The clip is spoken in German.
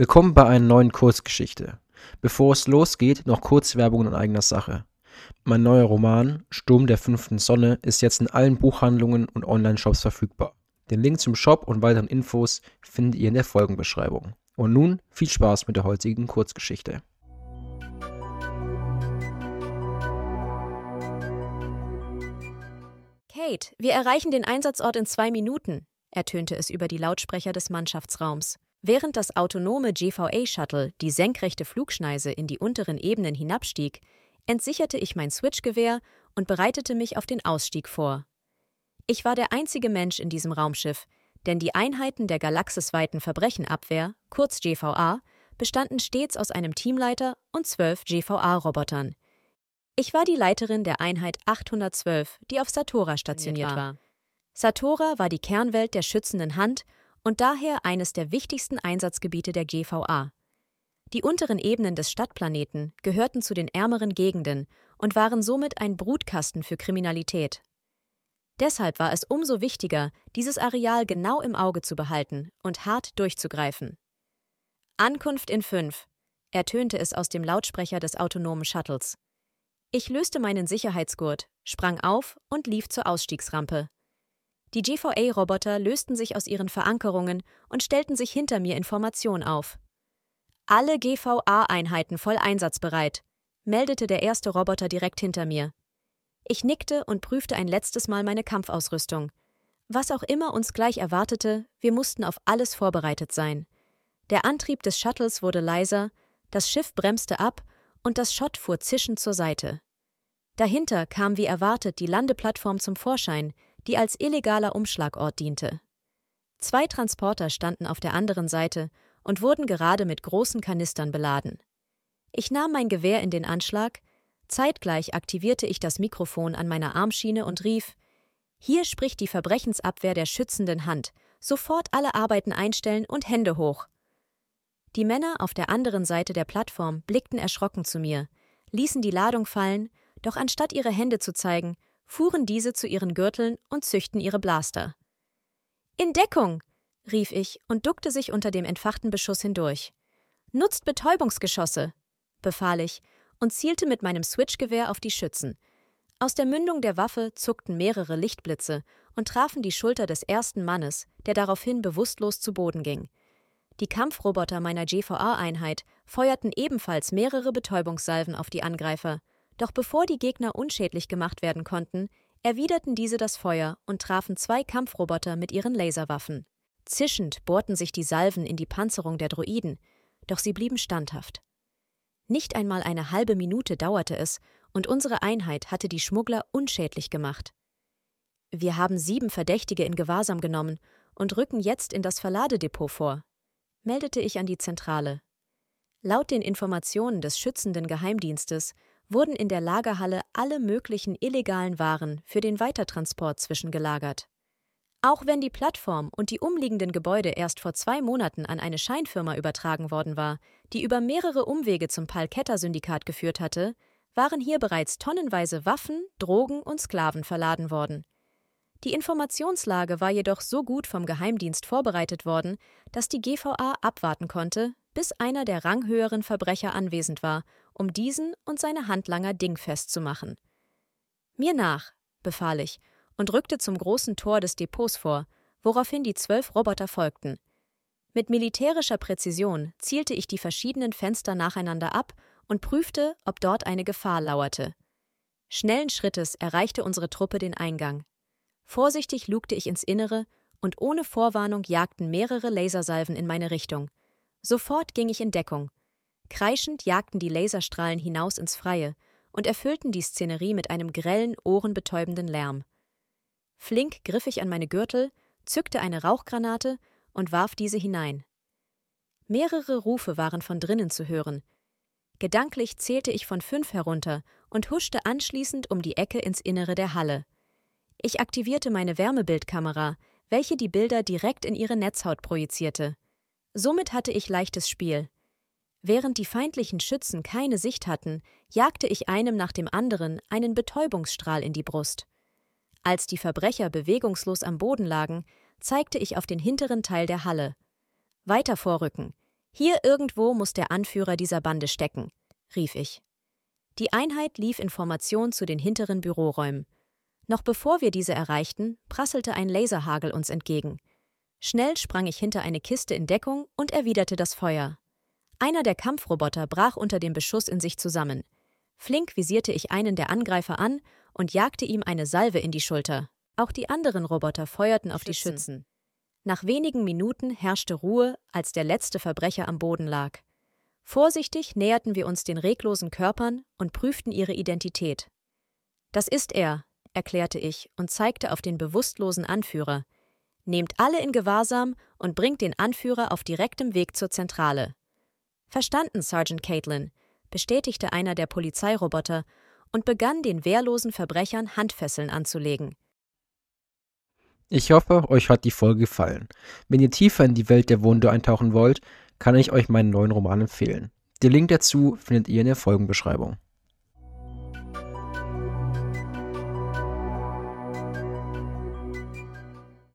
Willkommen bei einer neuen Kurzgeschichte. Bevor es losgeht, noch kurz Werbung in eigener Sache. Mein neuer Roman Sturm der fünften Sonne ist jetzt in allen Buchhandlungen und Online-Shops verfügbar. Den Link zum Shop und weiteren Infos findet ihr in der Folgenbeschreibung. Und nun viel Spaß mit der heutigen Kurzgeschichte. Kate, wir erreichen den Einsatzort in zwei Minuten, ertönte es über die Lautsprecher des Mannschaftsraums. Während das autonome GVA-Shuttle die senkrechte Flugschneise in die unteren Ebenen hinabstieg, entsicherte ich mein Switchgewehr und bereitete mich auf den Ausstieg vor. Ich war der einzige Mensch in diesem Raumschiff, denn die Einheiten der galaxisweiten Verbrechenabwehr, kurz GVA, bestanden stets aus einem Teamleiter und zwölf GVA-Robotern. Ich war die Leiterin der Einheit 812, die auf Satora stationiert war. Satora war die Kernwelt der schützenden Hand und daher eines der wichtigsten Einsatzgebiete der GVA. Die unteren Ebenen des Stadtplaneten gehörten zu den ärmeren Gegenden und waren somit ein Brutkasten für Kriminalität. Deshalb war es umso wichtiger, dieses Areal genau im Auge zu behalten und hart durchzugreifen. Ankunft in fünf, ertönte es aus dem Lautsprecher des autonomen Shuttles. Ich löste meinen Sicherheitsgurt, sprang auf und lief zur Ausstiegsrampe. Die GVA-Roboter lösten sich aus ihren Verankerungen und stellten sich hinter mir in Formation auf. Alle GVA-Einheiten voll einsatzbereit, meldete der erste Roboter direkt hinter mir. Ich nickte und prüfte ein letztes Mal meine Kampfausrüstung. Was auch immer uns gleich erwartete, wir mussten auf alles vorbereitet sein. Der Antrieb des Shuttles wurde leiser, das Schiff bremste ab und das Schott fuhr zischend zur Seite. Dahinter kam wie erwartet die Landeplattform zum Vorschein, die als illegaler Umschlagort diente. Zwei Transporter standen auf der anderen Seite und wurden gerade mit großen Kanistern beladen. Ich nahm mein Gewehr in den Anschlag, zeitgleich aktivierte ich das Mikrofon an meiner Armschiene und rief Hier spricht die Verbrechensabwehr der schützenden Hand, sofort alle Arbeiten einstellen und Hände hoch. Die Männer auf der anderen Seite der Plattform blickten erschrocken zu mir, ließen die Ladung fallen, doch anstatt ihre Hände zu zeigen, fuhren diese zu ihren Gürteln und züchten ihre Blaster. In Deckung! rief ich und duckte sich unter dem entfachten Beschuss hindurch. Nutzt Betäubungsgeschosse! befahl ich und zielte mit meinem Switchgewehr auf die Schützen. Aus der Mündung der Waffe zuckten mehrere Lichtblitze und trafen die Schulter des ersten Mannes, der daraufhin bewusstlos zu Boden ging. Die Kampfroboter meiner GVA-Einheit feuerten ebenfalls mehrere Betäubungssalven auf die Angreifer, doch bevor die Gegner unschädlich gemacht werden konnten, erwiderten diese das Feuer und trafen zwei Kampfroboter mit ihren Laserwaffen. Zischend bohrten sich die Salven in die Panzerung der Droiden, doch sie blieben standhaft. Nicht einmal eine halbe Minute dauerte es, und unsere Einheit hatte die Schmuggler unschädlich gemacht. Wir haben sieben Verdächtige in Gewahrsam genommen und rücken jetzt in das Verladedepot vor, meldete ich an die Zentrale. Laut den Informationen des schützenden Geheimdienstes wurden in der Lagerhalle alle möglichen illegalen Waren für den Weitertransport zwischengelagert. Auch wenn die Plattform und die umliegenden Gebäude erst vor zwei Monaten an eine Scheinfirma übertragen worden war, die über mehrere Umwege zum Palketta-Syndikat geführt hatte, waren hier bereits tonnenweise Waffen, Drogen und Sklaven verladen worden. Die Informationslage war jedoch so gut vom Geheimdienst vorbereitet worden, dass die GVA abwarten konnte, bis einer der ranghöheren Verbrecher anwesend war um diesen und seine Handlanger dingfest zu machen. Mir nach, befahl ich und rückte zum großen Tor des Depots vor, woraufhin die zwölf Roboter folgten. Mit militärischer Präzision zielte ich die verschiedenen Fenster nacheinander ab und prüfte, ob dort eine Gefahr lauerte. Schnellen Schrittes erreichte unsere Truppe den Eingang. Vorsichtig lugte ich ins Innere und ohne Vorwarnung jagten mehrere Lasersalven in meine Richtung. Sofort ging ich in Deckung Kreischend jagten die Laserstrahlen hinaus ins Freie und erfüllten die Szenerie mit einem grellen, ohrenbetäubenden Lärm. Flink griff ich an meine Gürtel, zückte eine Rauchgranate und warf diese hinein. Mehrere Rufe waren von drinnen zu hören. Gedanklich zählte ich von fünf herunter und huschte anschließend um die Ecke ins Innere der Halle. Ich aktivierte meine Wärmebildkamera, welche die Bilder direkt in ihre Netzhaut projizierte. Somit hatte ich leichtes Spiel. Während die feindlichen Schützen keine Sicht hatten, jagte ich einem nach dem anderen einen Betäubungsstrahl in die Brust. Als die Verbrecher bewegungslos am Boden lagen, zeigte ich auf den hinteren Teil der Halle. Weiter vorrücken. Hier irgendwo muss der Anführer dieser Bande stecken, rief ich. Die Einheit lief in Formation zu den hinteren Büroräumen. Noch bevor wir diese erreichten, prasselte ein Laserhagel uns entgegen. Schnell sprang ich hinter eine Kiste in Deckung und erwiderte das Feuer. Einer der Kampfroboter brach unter dem Beschuss in sich zusammen. Flink visierte ich einen der Angreifer an und jagte ihm eine Salve in die Schulter. Auch die anderen Roboter feuerten auf Schützen. die Schützen. Nach wenigen Minuten herrschte Ruhe, als der letzte Verbrecher am Boden lag. Vorsichtig näherten wir uns den reglosen Körpern und prüften ihre Identität. Das ist er, erklärte ich und zeigte auf den bewusstlosen Anführer. Nehmt alle in Gewahrsam und bringt den Anführer auf direktem Weg zur Zentrale. Verstanden, Sergeant Caitlin, bestätigte einer der Polizeiroboter und begann den wehrlosen Verbrechern Handfesseln anzulegen. Ich hoffe, euch hat die Folge gefallen. Wenn ihr tiefer in die Welt der Wunde eintauchen wollt, kann ich euch meinen neuen Roman empfehlen. Den Link dazu findet ihr in der Folgenbeschreibung.